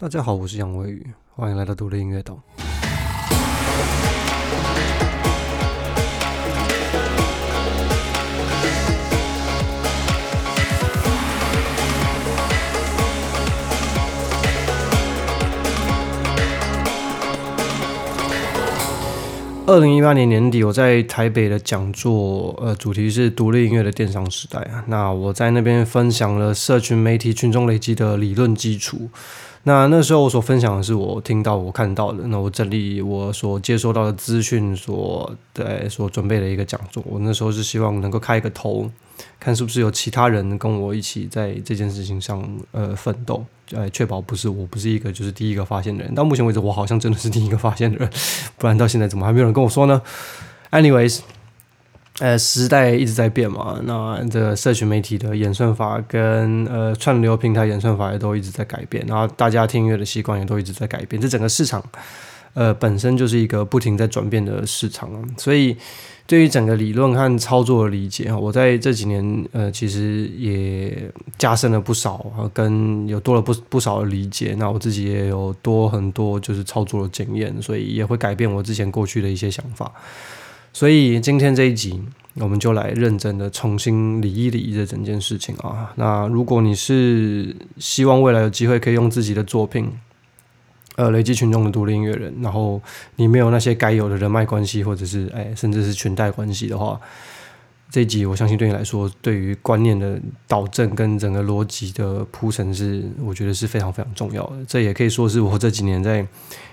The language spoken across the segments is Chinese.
大家好，我是杨威宇，欢迎来到独立音乐岛。二零一八年年底，我在台北的讲座，呃，主题是独立音乐的电商时代啊。那我在那边分享了社群媒体群众累积的理论基础。那那时候我所分享的是我听到、我看到的，那我整理我所接收到的资讯，所对所准备的一个讲座。我那时候是希望能够开一个头，看是不是有其他人跟我一起在这件事情上呃奋斗，呃，确保不是我不是一个就是第一个发现的人。到目前为止，我好像真的是第一个发现的人，不然到现在怎么还没有人跟我说呢？Anyways。呃，时代一直在变嘛，那这社群媒体的演算法跟呃串流平台演算法也都一直在改变，然后大家听音乐的习惯也都一直在改变，这整个市场呃本身就是一个不停在转变的市场，所以对于整个理论和操作的理解啊，我在这几年呃其实也加深了不少，跟有多了不不少的理解，那我自己也有多很多就是操作的经验，所以也会改变我之前过去的一些想法。所以今天这一集，我们就来认真的重新理一理这整件事情啊。那如果你是希望未来有机会可以用自己的作品，呃，累积群众的独立音乐人，然后你没有那些该有的人脉关系，或者是哎，甚至是裙带关系的话，这一集我相信对你来说，对于观念的导正跟整个逻辑的铺陈是，我觉得是非常非常重要的。这也可以说是我这几年在。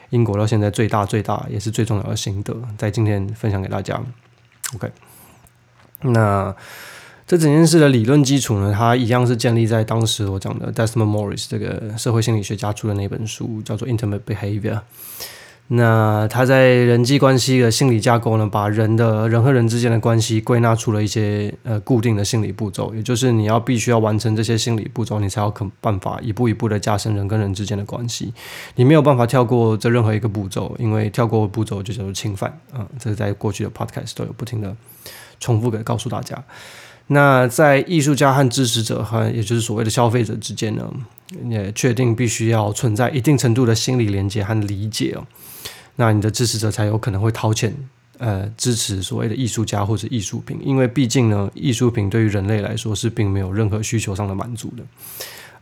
英国到现在最大、最大也是最重要的心得，在今天分享给大家。OK，那这整件事的理论基础呢，它一样是建立在当时我讲的 Desmond Morris 这个社会心理学家出的那本书，叫做《Intimate Behavior》。那他在人际关系的心理架构呢，把人的人和人之间的关系归纳出了一些呃固定的心理步骤，也就是你要必须要完成这些心理步骤，你才有可办法一步一步的加深人跟人之间的关系。你没有办法跳过这任何一个步骤，因为跳过步骤就叫做侵犯啊。这是在过去的 podcast 都有不停的重复给告诉大家。那在艺术家和支持者和也就是所谓的消费者之间呢，也确定必须要存在一定程度的心理连接和理解哦。那你的支持者才有可能会掏钱，呃，支持所谓的艺术家或者艺术品，因为毕竟呢，艺术品对于人类来说是并没有任何需求上的满足的，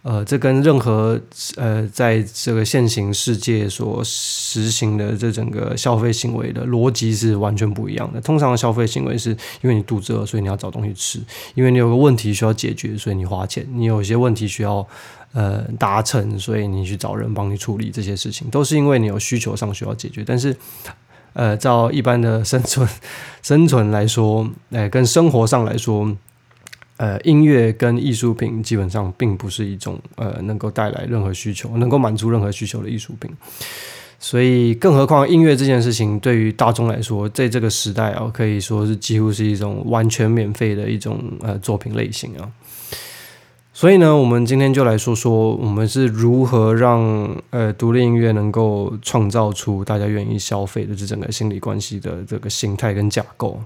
呃，这跟任何呃在这个现行世界所实行的这整个消费行为的逻辑是完全不一样的。通常的消费行为是因为你肚子饿，所以你要找东西吃；因为你有个问题需要解决，所以你花钱；你有一些问题需要。呃，达成，所以你去找人帮你处理这些事情，都是因为你有需求上需要解决。但是，呃，照一般的生存生存来说，哎，跟生活上来说，呃，音乐跟艺术品基本上并不是一种呃能够带来任何需求、能够满足任何需求的艺术品。所以，更何况音乐这件事情对于大众来说，在这个时代啊，可以说是几乎是一种完全免费的一种呃作品类型啊。所以呢，我们今天就来说说，我们是如何让呃独立音乐能够创造出大家愿意消费的这整个心理关系的这个形态跟架构。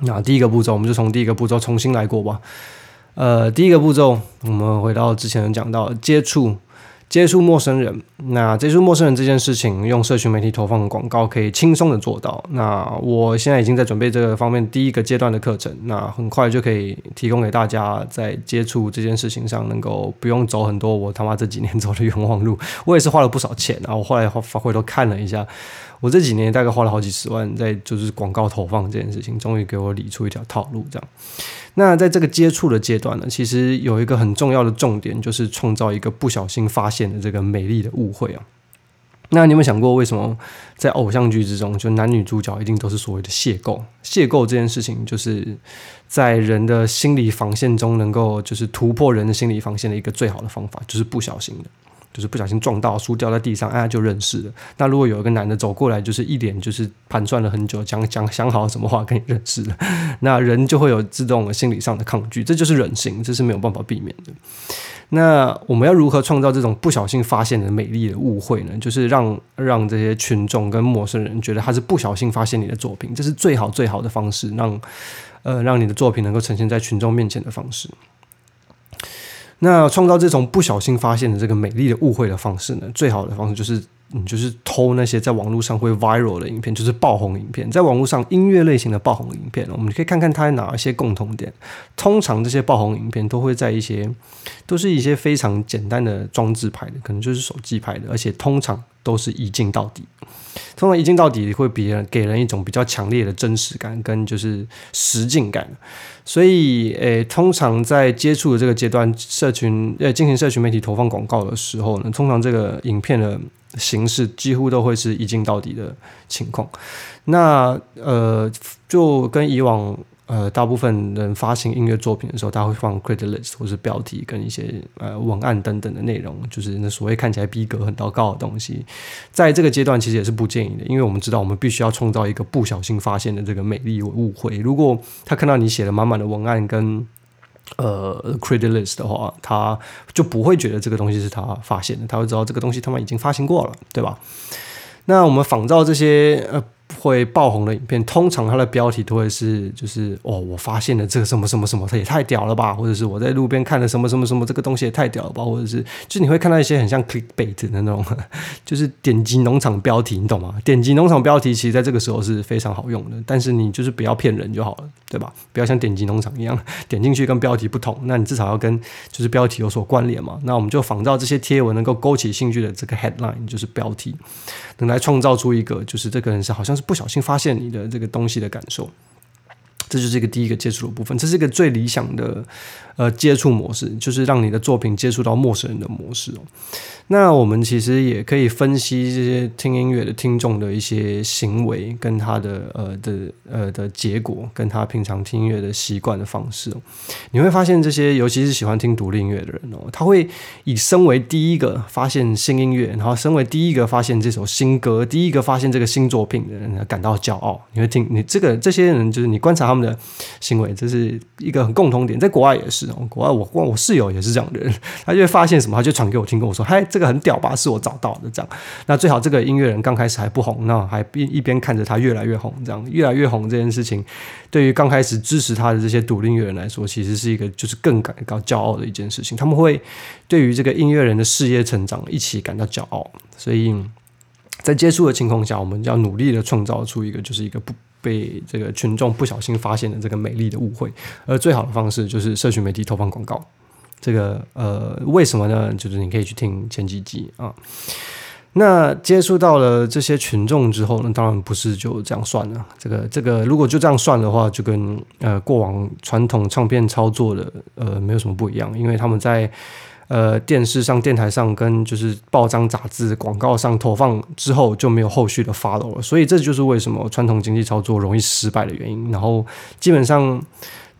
那第一个步骤，我们就从第一个步骤重新来过吧。呃，第一个步骤，我们回到之前讲到接触。接触陌生人，那接触陌生人这件事情，用社群媒体投放广告可以轻松的做到。那我现在已经在准备这个方面第一个阶段的课程，那很快就可以提供给大家，在接触这件事情上，能够不用走很多我他妈这几年走的冤枉路。我也是花了不少钱啊，我后来发回头看了一下。我这几年大概花了好几十万在就是广告投放这件事情，终于给我理出一条套路。这样，那在这个接触的阶段呢，其实有一个很重要的重点，就是创造一个不小心发现的这个美丽的误会啊。那你有没有想过，为什么在偶像剧之中，就男女主角一定都是所谓的邂逅？邂逅这件事情，就是在人的心理防线中，能够就是突破人的心理防线的一个最好的方法，就是不小心的。就是不小心撞到书掉在地上，哎，就认识了。那如果有一个男的走过来，就是一脸就是盘算了很久，讲讲想好什么话跟你认识了，那人就会有自动心理上的抗拒，这就是人性，这是没有办法避免的。那我们要如何创造这种不小心发现的美丽的误会呢？就是让让这些群众跟陌生人觉得他是不小心发现你的作品，这是最好最好的方式，让呃让你的作品能够呈现在群众面前的方式。那创造这种不小心发现的这个美丽的误会的方式呢，最好的方式就是你就是偷那些在网络上会 viral 的影片，就是爆红影片。在网络上音乐类型的爆红影片，我们可以看看它有哪一些共同点。通常这些爆红影片都会在一些都是一些非常简单的装置拍的，可能就是手机拍的，而且通常都是一镜到底。通常一镜到底会比人给人一种比较强烈的真实感跟就是实境感，所以诶，通常在接触的这个阶段，社群呃进行社群媒体投放广告的时候呢，通常这个影片的形式几乎都会是一镜到底的情况。那呃，就跟以往。呃，大部分人发行音乐作品的时候，他会放 credit list 或是标题跟一些呃文案等等的内容，就是那所谓看起来逼格很高的东西。在这个阶段，其实也是不建议的，因为我们知道我们必须要创造一个不小心发现的这个美丽误会。如果他看到你写了满满的文案跟呃 credit list 的话，他就不会觉得这个东西是他发现的，他会知道这个东西他们已经发行过了，对吧？那我们仿照这些呃。会爆红的影片，通常它的标题都会是，就是哦，我发现了这个什么什么什么，它也太屌了吧，或者是我在路边看了什么什么什么，这个东西也太屌了吧，或者是，就你会看到一些很像 clickbait 的那种，就是点击农场标题，你懂吗？点击农场标题，其实在这个时候是非常好用的，但是你就是不要骗人就好了，对吧？不要像点击农场一样，点进去跟标题不同，那你至少要跟就是标题有所关联嘛。那我们就仿照这些贴文能够勾起兴趣的这个 headline，就是标题，能来创造出一个，就是这个人是好像是。不小心发现你的这个东西的感受，这就是一个第一个接触的部分，这是一个最理想的。呃，接触模式就是让你的作品接触到陌生人的模式哦。那我们其实也可以分析这些听音乐的听众的一些行为，跟他的呃的呃的结果，跟他平常听音乐的习惯的方式哦。你会发现，这些尤其是喜欢听独立音乐的人哦，他会以身为第一个发现新音乐，然后身为第一个发现这首新歌，第一个发现这个新作品的人感到骄傲。你会听你这个这些人，就是你观察他们的行为，这是一个很共同点，在国外也是。国外我我我室友也是这样的人，他就会发现什么，他就传给我听，跟我说：“嗨，这个很屌吧？是我找到的。”这样，那最好这个音乐人刚开始还不红，那还一一边看着他越来越红，这样越来越红这件事情，对于刚开始支持他的这些独立音乐人来说，其实是一个就是更感到骄傲的一件事情。他们会对于这个音乐人的事业成长一起感到骄傲，所以在接触的情况下，我们要努力的创造出一个就是一个不。被这个群众不小心发现的这个美丽的误会，而最好的方式就是社群媒体投放广告。这个呃，为什么呢？就是你可以去听前几集啊。那接触到了这些群众之后呢，当然不是就这样算了。这个这个，如果就这样算的话，就跟呃过往传统唱片操作的呃没有什么不一样，因为他们在。呃，电视上、电台上跟就是报章、杂志、广告上投放之后，就没有后续的 follow 了。所以这就是为什么传统经济操作容易失败的原因。然后基本上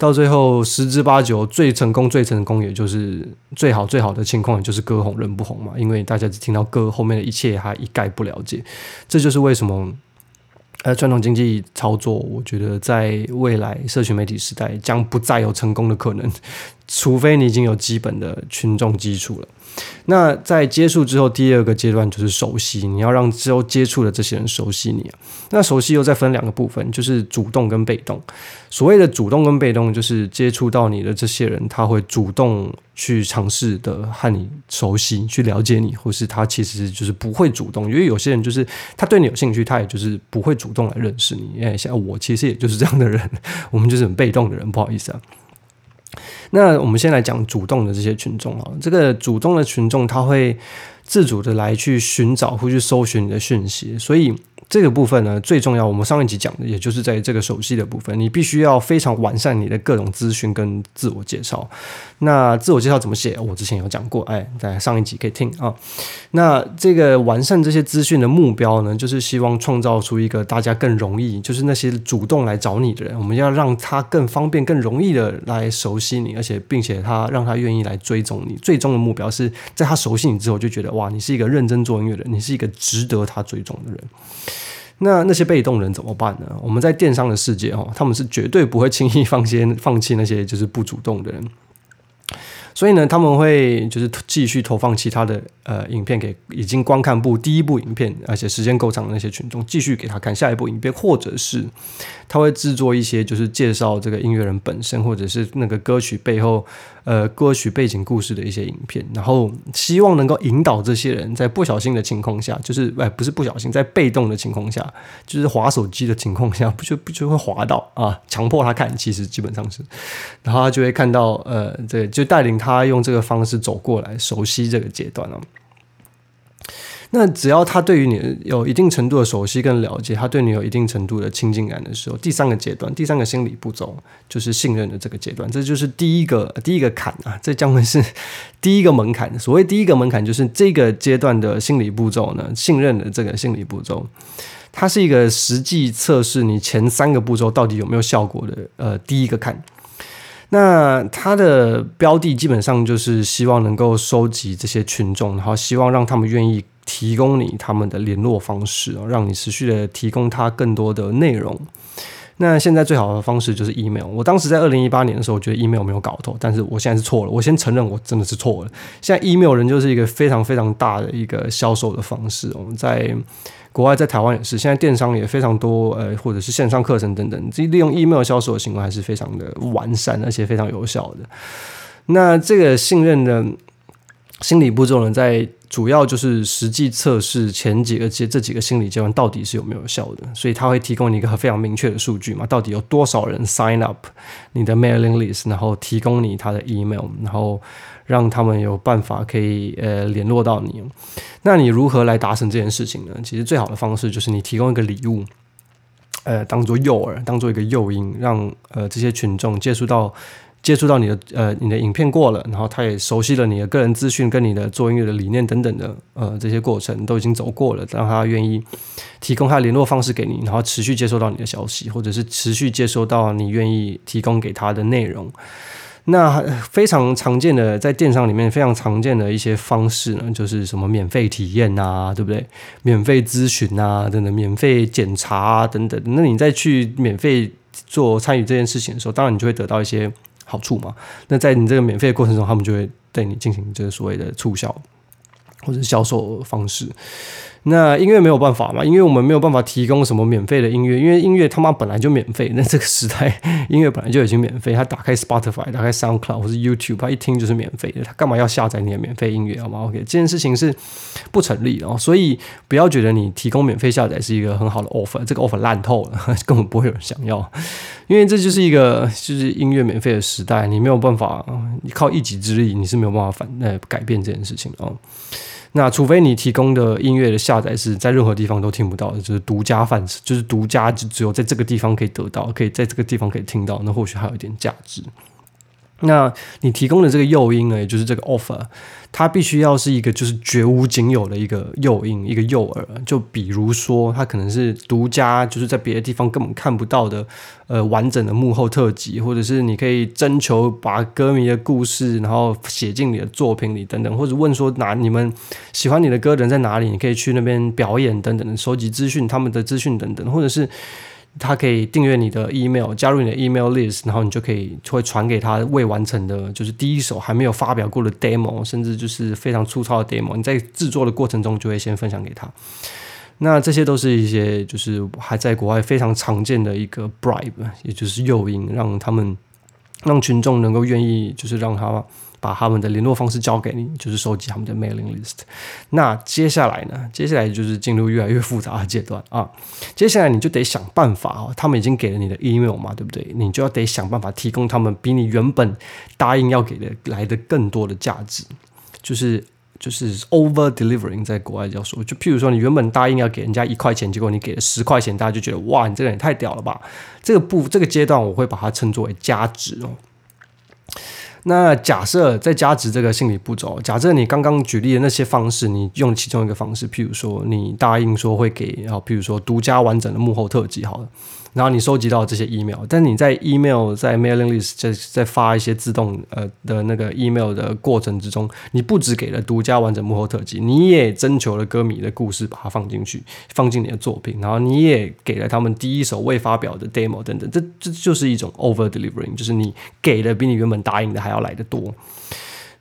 到最后十之八九，最成功、最成功，也就是最好、最好的情况，也就是歌红人不红嘛。因为大家只听到歌，后面的一切还一概不了解。这就是为什么。呃，传统经济操作，我觉得在未来社群媒体时代将不再有成功的可能，除非你已经有基本的群众基础了。那在接触之后，第二个阶段就是熟悉，你要让之后接触的这些人熟悉你啊。那熟悉又再分两个部分，就是主动跟被动。所谓的主动跟被动，就是接触到你的这些人，他会主动去尝试的和你熟悉，去了解你，或是他其实就是不会主动，因为有些人就是他对你有兴趣，他也就是不会主动来认识你。哎，像我其实也就是这样的人，我们就是很被动的人，不好意思啊。那我们先来讲主动的这些群众啊，这个主动的群众他会自主的来去寻找或去搜寻你的讯息，所以。这个部分呢，最重要。我们上一集讲的，也就是在这个熟悉的部分，你必须要非常完善你的各种资讯跟自我介绍。那自我介绍怎么写？我之前有讲过，哎，在上一集可以听啊。那这个完善这些资讯的目标呢，就是希望创造出一个大家更容易，就是那些主动来找你的人，我们要让他更方便、更容易的来熟悉你，而且并且他让他愿意来追踪你。最终的目标是在他熟悉你之后，就觉得哇，你是一个认真做音乐的人，你是一个值得他追踪的人。那那些被动人怎么办呢？我们在电商的世界哦，他们是绝对不会轻易放些放弃那些就是不主动的人。所以呢，他们会就是继续投放其他的呃影片给已经观看部第一部影片，而且时间够长的那些群众，继续给他看下一部影片，或者是他会制作一些就是介绍这个音乐人本身，或者是那个歌曲背后呃歌曲背景故事的一些影片，然后希望能够引导这些人在不小心的情况下，就是哎不是不小心，在被动的情况下，就是划手机的情况下，不就不就会滑到啊，强迫他看，其实基本上是，然后他就会看到呃这就带领。他用这个方式走过来，熟悉这个阶段了。那只要他对于你有一定程度的熟悉跟了解，他对你有一定程度的亲近感的时候，第三个阶段，第三个心理步骤就是信任的这个阶段，这就是第一个第一个坎啊，这将会是第一个门槛。所谓第一个门槛，就是这个阶段的心理步骤呢，信任的这个心理步骤，它是一个实际测试你前三个步骤到底有没有效果的呃第一个坎。那它的标的基本上就是希望能够收集这些群众，然后希望让他们愿意提供你他们的联络方式，让你持续的提供他更多的内容。那现在最好的方式就是 email。我当时在二零一八年的时候，我觉得 email 没有搞头，但是我现在是错了。我先承认我真的是错了。现在 email 人就是一个非常非常大的一个销售的方式。我们在国外在台湾也是，现在电商也非常多，呃，或者是线上课程等等，这利用 email 销售的行为还是非常的完善，而且非常有效的。那这个信任的心理步骤呢，在主要就是实际测试前几个阶这几个心理阶段到底是有没有效的，所以它会提供你一个非常明确的数据嘛，到底有多少人 sign up 你的 mailing list，然后提供你他的 email，然后。让他们有办法可以呃联络到你，那你如何来达成这件事情呢？其实最好的方式就是你提供一个礼物，呃，当做诱饵，当做一个诱因，让呃这些群众接触到接触到你的呃你的影片过了，然后他也熟悉了你的个人资讯跟你的做音乐的理念等等的呃这些过程都已经走过了，让他愿意提供他联络方式给你，然后持续接收到你的消息，或者是持续接收到你愿意提供给他的内容。那非常常见的在电商里面非常常见的一些方式呢，就是什么免费体验啊，对不对？免费咨询啊，等等，免费检查啊，等等。那你再去免费做参与这件事情的时候，当然你就会得到一些好处嘛。那在你这个免费的过程中，他们就会对你进行这个所谓的促销或者销售方式。那音乐没有办法嘛？因为我们没有办法提供什么免费的音乐，因为音乐他妈本来就免费。那这个时代，音乐本来就已经免费。他打开 Spotify，打开 SoundCloud 或是 YouTube，他一听就是免费的。他干嘛要下载你的免费音乐？好吗？OK，这件事情是不成立的哦。所以不要觉得你提供免费下载是一个很好的 offer，这个 offer 烂透了，根本不会有人想要。因为这就是一个就是音乐免费的时代，你没有办法，你靠一己之力你是没有办法反呃改变这件事情的哦。那除非你提供的音乐的下载是在任何地方都听不到的，就是独家范式，就是独家，就只有在这个地方可以得到，可以在这个地方可以听到，那或许还有一点价值。那你提供的这个诱因呢，也就是这个 offer，它必须要是一个就是绝无仅有的一个诱因，一个诱饵。就比如说，它可能是独家，就是在别的地方根本看不到的，呃，完整的幕后特辑，或者是你可以征求把歌迷的故事，然后写进你的作品里等等，或者问说哪你们喜欢你的歌人在哪里，你可以去那边表演等等，收集资讯，他们的资讯等等，或者是。他可以订阅你的 email，加入你的 email list，然后你就可以会传给他未完成的，就是第一首还没有发表过的 demo，甚至就是非常粗糙的 demo。你在制作的过程中就会先分享给他。那这些都是一些就是还在国外非常常见的一个 bribe，也就是诱因，让他们让群众能够愿意就是让他。把他们的联络方式交给你，就是收集他们的 mailing list。那接下来呢？接下来就是进入越来越复杂的阶段啊！接下来你就得想办法啊！他们已经给了你的 email 嘛，对不对？你就要得想办法提供他们比你原本答应要给的来的更多的价值，就是就是 over delivering，在国外叫说，就譬如说你原本答应要给人家一块钱，结果你给了十块钱，大家就觉得哇，你这个人也太屌了吧！这个不，这个阶段我会把它称作为价值哦。那假设在加值这个心理步骤，假设你刚刚举例的那些方式，你用其中一个方式，譬如说你答应说会给，然后譬如说独家完整的幕后特辑，好了。然后你收集到这些 email，但你在 email 在 mailing list 在在发一些自动呃的那个 email 的过程之中，你不只给了独家完整幕后特辑，你也征求了歌迷的故事，把它放进去，放进你的作品，然后你也给了他们第一首未发表的 demo 等等，这这就是一种 over delivering，就是你给的比你原本答应的还要来的多。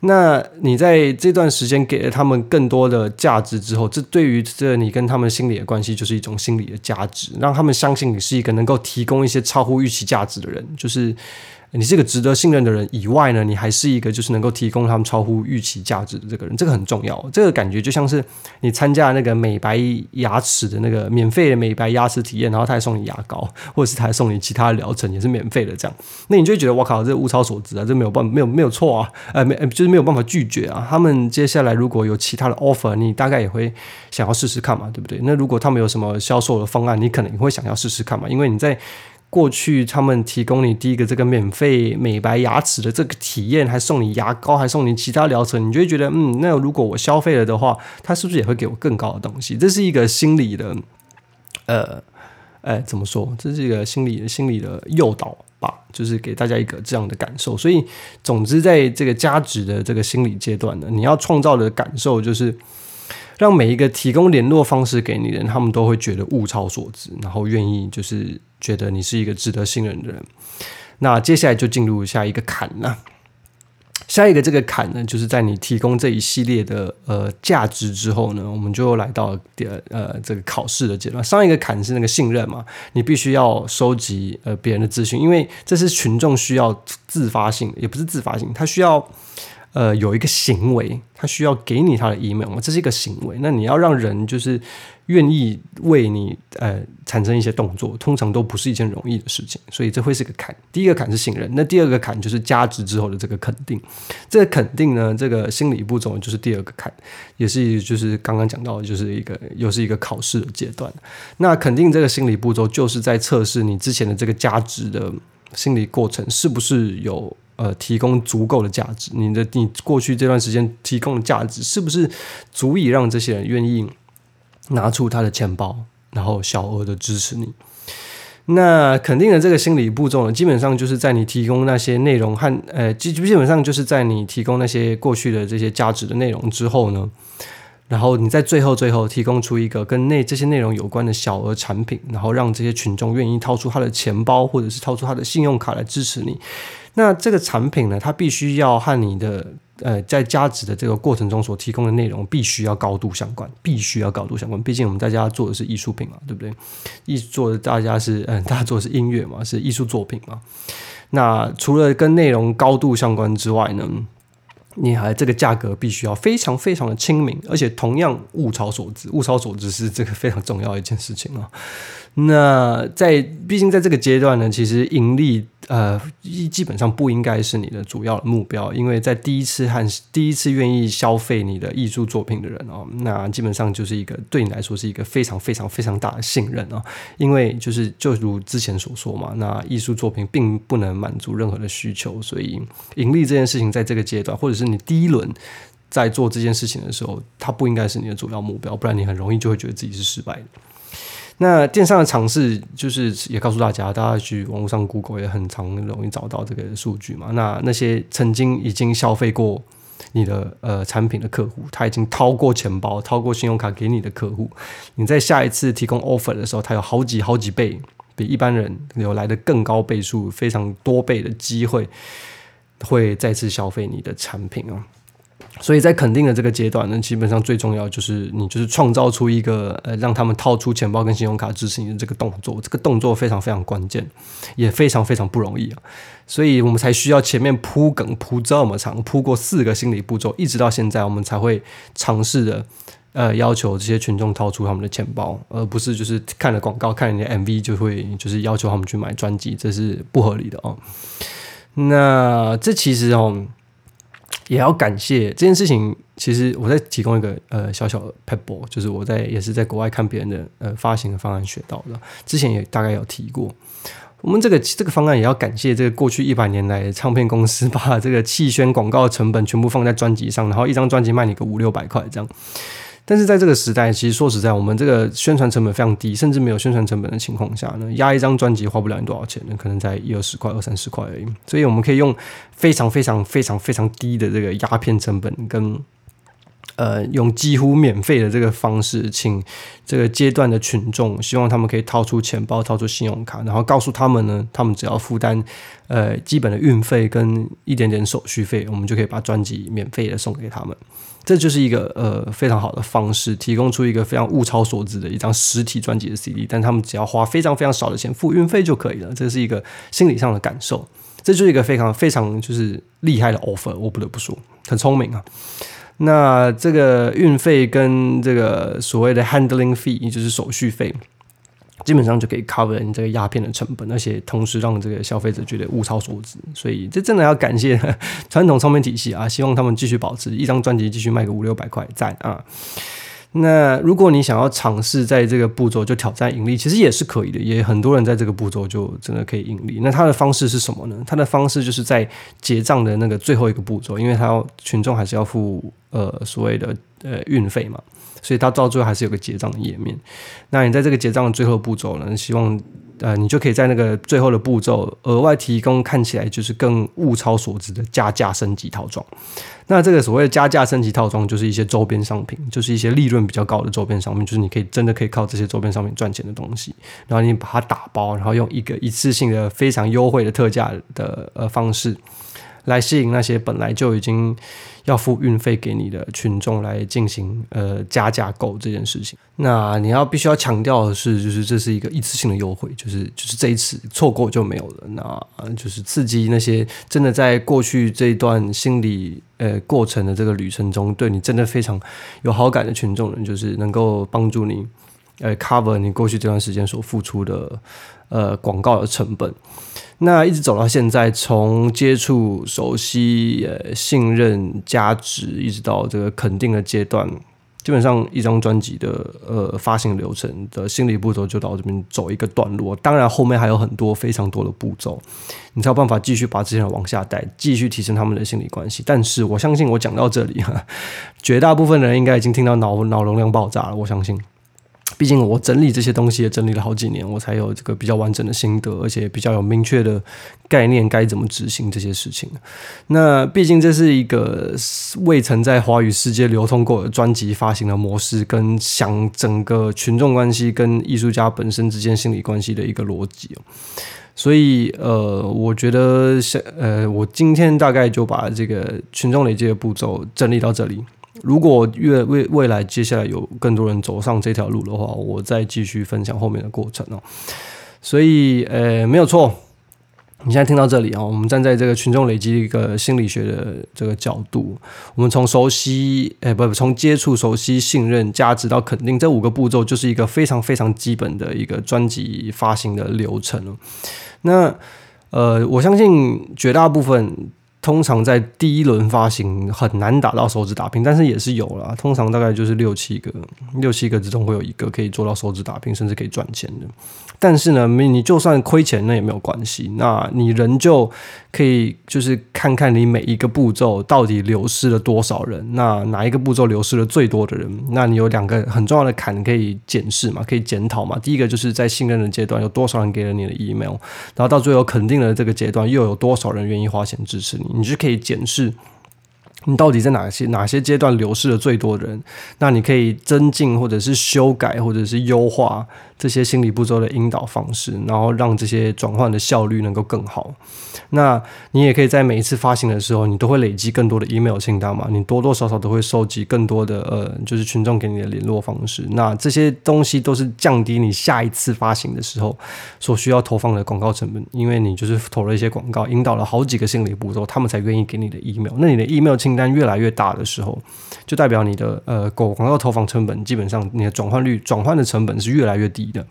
那你在这段时间给了他们更多的价值之后，这对于这你跟他们心理的关系就是一种心理的价值，让他们相信你是一个能够提供一些超乎预期价值的人，就是。你是个值得信任的人以外呢，你还是一个就是能够提供他们超乎预期价值的这个人，这个很重要。这个感觉就像是你参加那个美白牙齿的那个免费的美白牙齿体验，然后他还送你牙膏，或者是他还送你其他的疗程也是免费的这样，那你就觉得我靠，这物超所值啊，这没有办没有没有错啊，呃没就是没有办法拒绝啊。他们接下来如果有其他的 offer，你大概也会想要试试看嘛，对不对？那如果他们有什么销售的方案，你可能也会想要试试看嘛，因为你在。过去他们提供你第一个这个免费美白牙齿的这个体验，还送你牙膏，还送你其他疗程，你就会觉得，嗯，那如果我消费了的话，他是不是也会给我更高的东西？这是一个心理的，呃，哎，怎么说？这是一个心理心理的诱导吧，就是给大家一个这样的感受。所以，总之，在这个价值的这个心理阶段呢，你要创造的感受就是。让每一个提供联络方式给你的人，他们都会觉得物超所值，然后愿意就是觉得你是一个值得信任的人。那接下来就进入下一个坎了。下一个这个坎呢，就是在你提供这一系列的呃价值之后呢，我们就来到第呃这个考试的阶段。上一个坎是那个信任嘛，你必须要收集呃别人的资讯，因为这是群众需要自发性，也不是自发性，他需要。呃，有一个行为，他需要给你他的 email？这是一个行为。那你要让人就是愿意为你呃产生一些动作，通常都不是一件容易的事情。所以这会是个坎。第一个坎是信任，那第二个坎就是加值之后的这个肯定。这个肯定呢，这个心理步骤就是第二个坎，也是就是刚刚讲到的，就是一个又是一个考试的阶段。那肯定这个心理步骤，就是在测试你之前的这个价值的心理过程是不是有。呃，提供足够的价值，你的你过去这段时间提供的价值，是不是足以让这些人愿意拿出他的钱包，然后小额的支持你？那肯定的这个心理步骤呢，基本上就是在你提供那些内容和呃，基基本上就是在你提供那些过去的这些价值的内容之后呢，然后你在最后最后提供出一个跟那这些内容有关的小额产品，然后让这些群众愿意掏出他的钱包或者是掏出他的信用卡来支持你。那这个产品呢，它必须要和你的呃在加值的这个过程中所提供的内容必须要高度相关，必须要高度相关。毕竟我们大家做的是艺术品嘛，对不对？艺做的大家是嗯，大家做的是音乐嘛，是艺术作品嘛。那除了跟内容高度相关之外呢，你还这个价格必须要非常非常的亲民，而且同样物超所值，物超所值是这个非常重要的一件事情啊。那在毕竟在这个阶段呢，其实盈利呃基本上不应该是你的主要目标，因为在第一次和第一次愿意消费你的艺术作品的人哦，那基本上就是一个对你来说是一个非常非常非常大的信任哦，因为就是就如之前所说嘛，那艺术作品并不能满足任何的需求，所以盈利这件事情在这个阶段，或者是你第一轮在做这件事情的时候，它不应该是你的主要目标，不然你很容易就会觉得自己是失败的。那电商的尝试，就是也告诉大家，大家去网络上 Google 也很常容易找到这个数据嘛。那那些曾经已经消费过你的呃产品的客户，他已经掏过钱包、掏过信用卡给你的客户，你在下一次提供 offer 的时候，他有好几好几倍，比一般人有来的更高倍数、非常多倍的机会，会再次消费你的产品啊。所以在肯定的这个阶段呢，基本上最重要就是你就是创造出一个呃，让他们掏出钱包跟信用卡支持你的这个动作，这个动作非常非常关键，也非常非常不容易啊。所以我们才需要前面铺梗铺这么长，铺过四个心理步骤，一直到现在我们才会尝试的呃要求这些群众掏出他们的钱包，而不是就是看了广告看人家 MV 就会就是要求他们去买专辑，这是不合理的哦。那这其实哦。也要感谢这件事情。其实我在提供一个呃小小的 pebble，就是我在也是在国外看别人的呃发行的方案学到的。之前也大概有提过，我们这个这个方案也要感谢这个过去一百年来唱片公司把这个气宣广告成本全部放在专辑上，然后一张专辑卖你个五六百块这样。但是在这个时代，其实说实在，我们这个宣传成本非常低，甚至没有宣传成本的情况下呢，压一张专辑花不了你多少钱呢？可能才一二十块、二三十块而已。所以我们可以用非常非常非常非常低的这个压片成本跟呃，用几乎免费的这个方式，请这个阶段的群众，希望他们可以掏出钱包、掏出信用卡，然后告诉他们呢，他们只要负担呃基本的运费跟一点点手续费，我们就可以把专辑免费的送给他们。这就是一个呃非常好的方式，提供出一个非常物超所值的一张实体专辑的 CD，但他们只要花非常非常少的钱付运费就可以了。这是一个心理上的感受，这就是一个非常非常就是厉害的 offer，我不得不说，很聪明啊。那这个运费跟这个所谓的 handling fee，也就是手续费，基本上就可以 cover 你这个鸦片的成本，而且同时让这个消费者觉得物超所值。所以这真的要感谢传统唱片体系啊，希望他们继续保持一张专辑继续卖个五六百块赞啊。那如果你想要尝试在这个步骤就挑战盈利，其实也是可以的，也很多人在这个步骤就真的可以盈利。那他的方式是什么呢？他的方式就是在结账的那个最后一个步骤，因为他要群众还是要付呃所谓的呃运费嘛，所以它到最后还是有个结账的页面。那你在这个结账的最后步骤呢，希望。呃，你就可以在那个最后的步骤额外提供看起来就是更物超所值的加价升级套装。那这个所谓的加价升级套装，就是一些周边商品，就是一些利润比较高的周边商品，就是你可以真的可以靠这些周边商品赚钱的东西。然后你把它打包，然后用一个一次性的非常优惠的特价的呃方式。来吸引那些本来就已经要付运费给你的群众来进行呃加价购这件事情。那你要必须要强调的是，就是这是一个一次性的优惠，就是就是这一次错过就没有了。那就是刺激那些真的在过去这一段心理呃过程的这个旅程中，对你真的非常有好感的群众人，就是能够帮助你呃 cover 你过去这段时间所付出的呃广告的成本。那一直走到现在，从接触、熟悉、呃、信任、价值，一直到这个肯定的阶段，基本上一张专辑的呃发行流程的心理步骤就到这边走一个段落。当然，后面还有很多非常多的步骤，你才有办法继续把这些人往下带，继续提升他们的心理关系。但是我相信，我讲到这里哈，绝大部分人应该已经听到脑脑容量爆炸了。我相信。毕竟我整理这些东西也整理了好几年，我才有这个比较完整的心得，而且比较有明确的概念，该怎么执行这些事情。那毕竟这是一个未曾在华语世界流通过专辑发行的模式，跟想整个群众关系跟艺术家本身之间心理关系的一个逻辑。所以呃，我觉得呃，我今天大概就把这个群众累积的步骤整理到这里。如果越未未来接下来有更多人走上这条路的话，我再继续分享后面的过程哦。所以，呃，没有错。你现在听到这里啊，我们站在这个群众累积一个心理学的这个角度，我们从熟悉，哎，不，从接触、熟悉、信任、价值到肯定这五个步骤，就是一个非常非常基本的一个专辑发行的流程。那，呃，我相信绝大部分。通常在第一轮发行很难打到手指打平，但是也是有啦。通常大概就是六七个，六七个之中会有一个可以做到手指打平，甚至可以赚钱的。但是呢，你就算亏钱那也没有关系，那你仍旧可以就是看看你每一个步骤到底流失了多少人，那哪一个步骤流失了最多的人？那你有两个很重要的坎可以检视嘛，可以检讨嘛。第一个就是在信任的阶段有多少人给了你的 email，然后到最后肯定的这个阶段又有多少人愿意花钱支持你，你是可以检视。你到底在哪些哪些阶段流失了最多的人？那你可以增进或者是修改或者是优化这些心理步骤的引导方式，然后让这些转换的效率能够更好。那你也可以在每一次发行的时候，你都会累积更多的 email 清单嘛？你多多少少都会收集更多的呃，就是群众给你的联络方式。那这些东西都是降低你下一次发行的时候所需要投放的广告成本，因为你就是投了一些广告，引导了好几个心理步骤，他们才愿意给你的 email。那你的 email 清清单越来越大的时候，就代表你的呃狗广告投放成本基本上你的转换率转换的成本是越来越低的。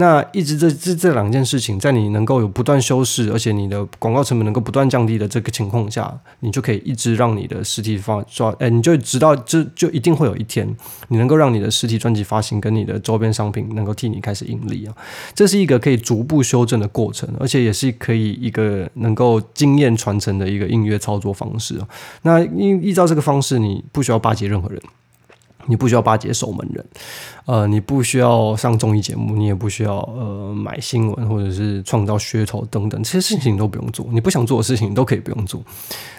那一直这这这两件事情，在你能够有不断修饰，而且你的广告成本能够不断降低的这个情况下，你就可以一直让你的实体发抓，哎，你就知道这就一定会有一天，你能够让你的实体专辑发行跟你的周边商品能够替你开始盈利啊。这是一个可以逐步修正的过程，而且也是可以一个能够经验传承的一个音乐操作方式啊。那依依照这个方式，你不需要巴结任何人。你不需要巴结守门人，呃，你不需要上综艺节目，你也不需要呃买新闻或者是创造噱头等等，这些事情都不用做。你不想做的事情都可以不用做，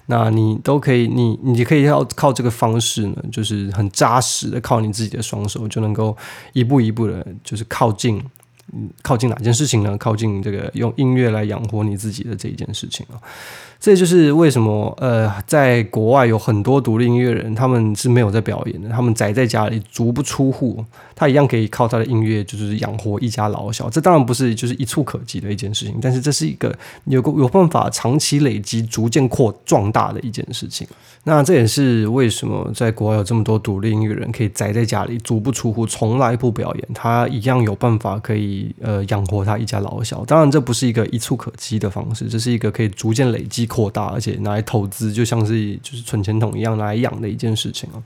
那你都可以，你你可以要靠这个方式呢，就是很扎实的靠你自己的双手，就能够一步一步的，就是靠近。靠近哪件事情呢？靠近这个用音乐来养活你自己的这一件事情啊，这就是为什么呃，在国外有很多独立音乐人，他们是没有在表演的，他们宅在家里足不出户，他一样可以靠他的音乐就是养活一家老小。这当然不是就是一触可及的一件事情，但是这是一个有个有办法长期累积、逐渐扩壮大的一件事情。那这也是为什么在国外有这么多独立音乐人可以宅在家里足不出户，从来不表演，他一样有办法可以。呃，养活他一家老小，当然这不是一个一触可及的方式，这是一个可以逐渐累积扩大，而且拿来投资，就像是就是存钱筒一样拿来养的一件事情啊。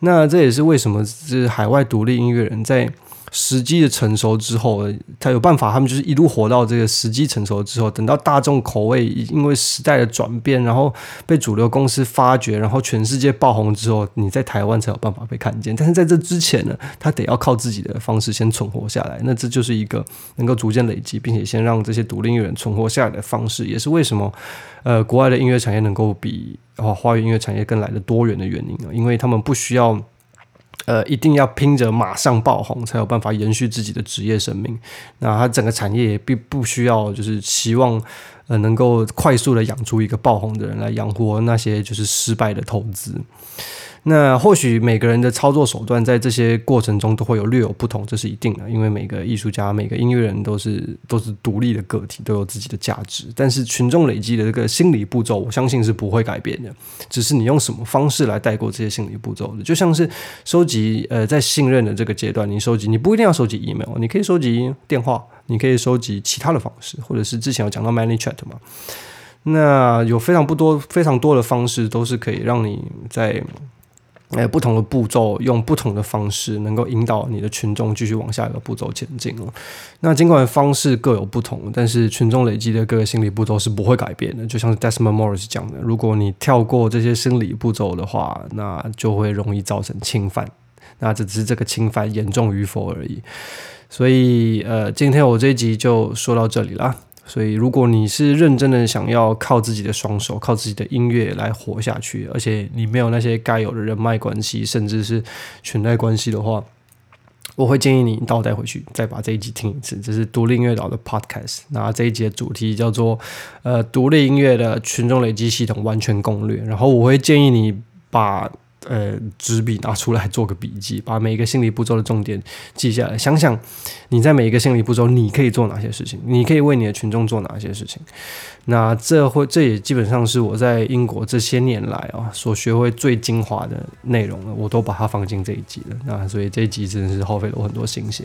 那这也是为什么是海外独立音乐人在。时机的成熟之后，他有办法，他们就是一路活到这个时机成熟之后，等到大众口味因为时代的转变，然后被主流公司发掘，然后全世界爆红之后，你在台湾才有办法被看见。但是在这之前呢，他得要靠自己的方式先存活下来。那这就是一个能够逐渐累积，并且先让这些独立音乐人存活下来的方式，也是为什么呃国外的音乐产业能够比华语音乐产业更来的多元的原因啊，因为他们不需要。呃，一定要拼着马上爆红，才有办法延续自己的职业生命。那它整个产业也并不需要，就是希望呃能够快速的养出一个爆红的人来养活那些就是失败的投资。那或许每个人的操作手段在这些过程中都会有略有不同，这是一定的，因为每个艺术家、每个音乐人都是都是独立的个体，都有自己的价值。但是群众累积的这个心理步骤，我相信是不会改变的，只是你用什么方式来带过这些心理步骤的。就像是收集，呃，在信任的这个阶段，你收集，你不一定要收集 email，你可以收集电话，你可以收集其他的方式，或者是之前有讲到 many chat 嘛，那有非常不多、非常多的方式，都是可以让你在。哎，不同的步骤用不同的方式，能够引导你的群众继续往下一个步骤前进哦。那尽管方式各有不同，但是群众累积的各个心理步骤是不会改变的。就像 Desmond Morris 讲的，如果你跳过这些心理步骤的话，那就会容易造成侵犯。那只是这个侵犯严重与否而已。所以，呃，今天我这一集就说到这里了。所以，如果你是认真的想要靠自己的双手、靠自己的音乐来活下去，而且你没有那些该有的人脉关系，甚至是裙带关系的话，我会建议你倒带回去，再把这一集听一次。这是独立音乐岛的 Podcast，那这一集的主题叫做“呃，独立音乐的群众累积系统完全攻略”。然后，我会建议你把。呃，纸笔拿出来做个笔记，把每一个心理步骤的重点记下来。想想你在每一个心理步骤，你可以做哪些事情？你可以为你的群众做哪些事情？那这会，这也基本上是我在英国这些年来啊所学会最精华的内容了。我都把它放进这一集了。那所以这一集真的是耗费了我很多心血。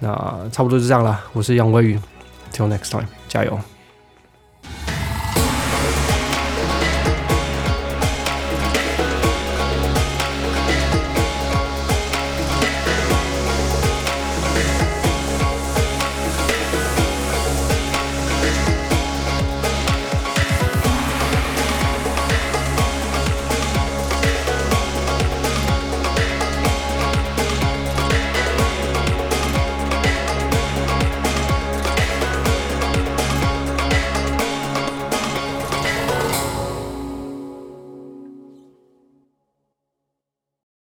那差不多就这样了。我是杨威宇，Till next time，加油。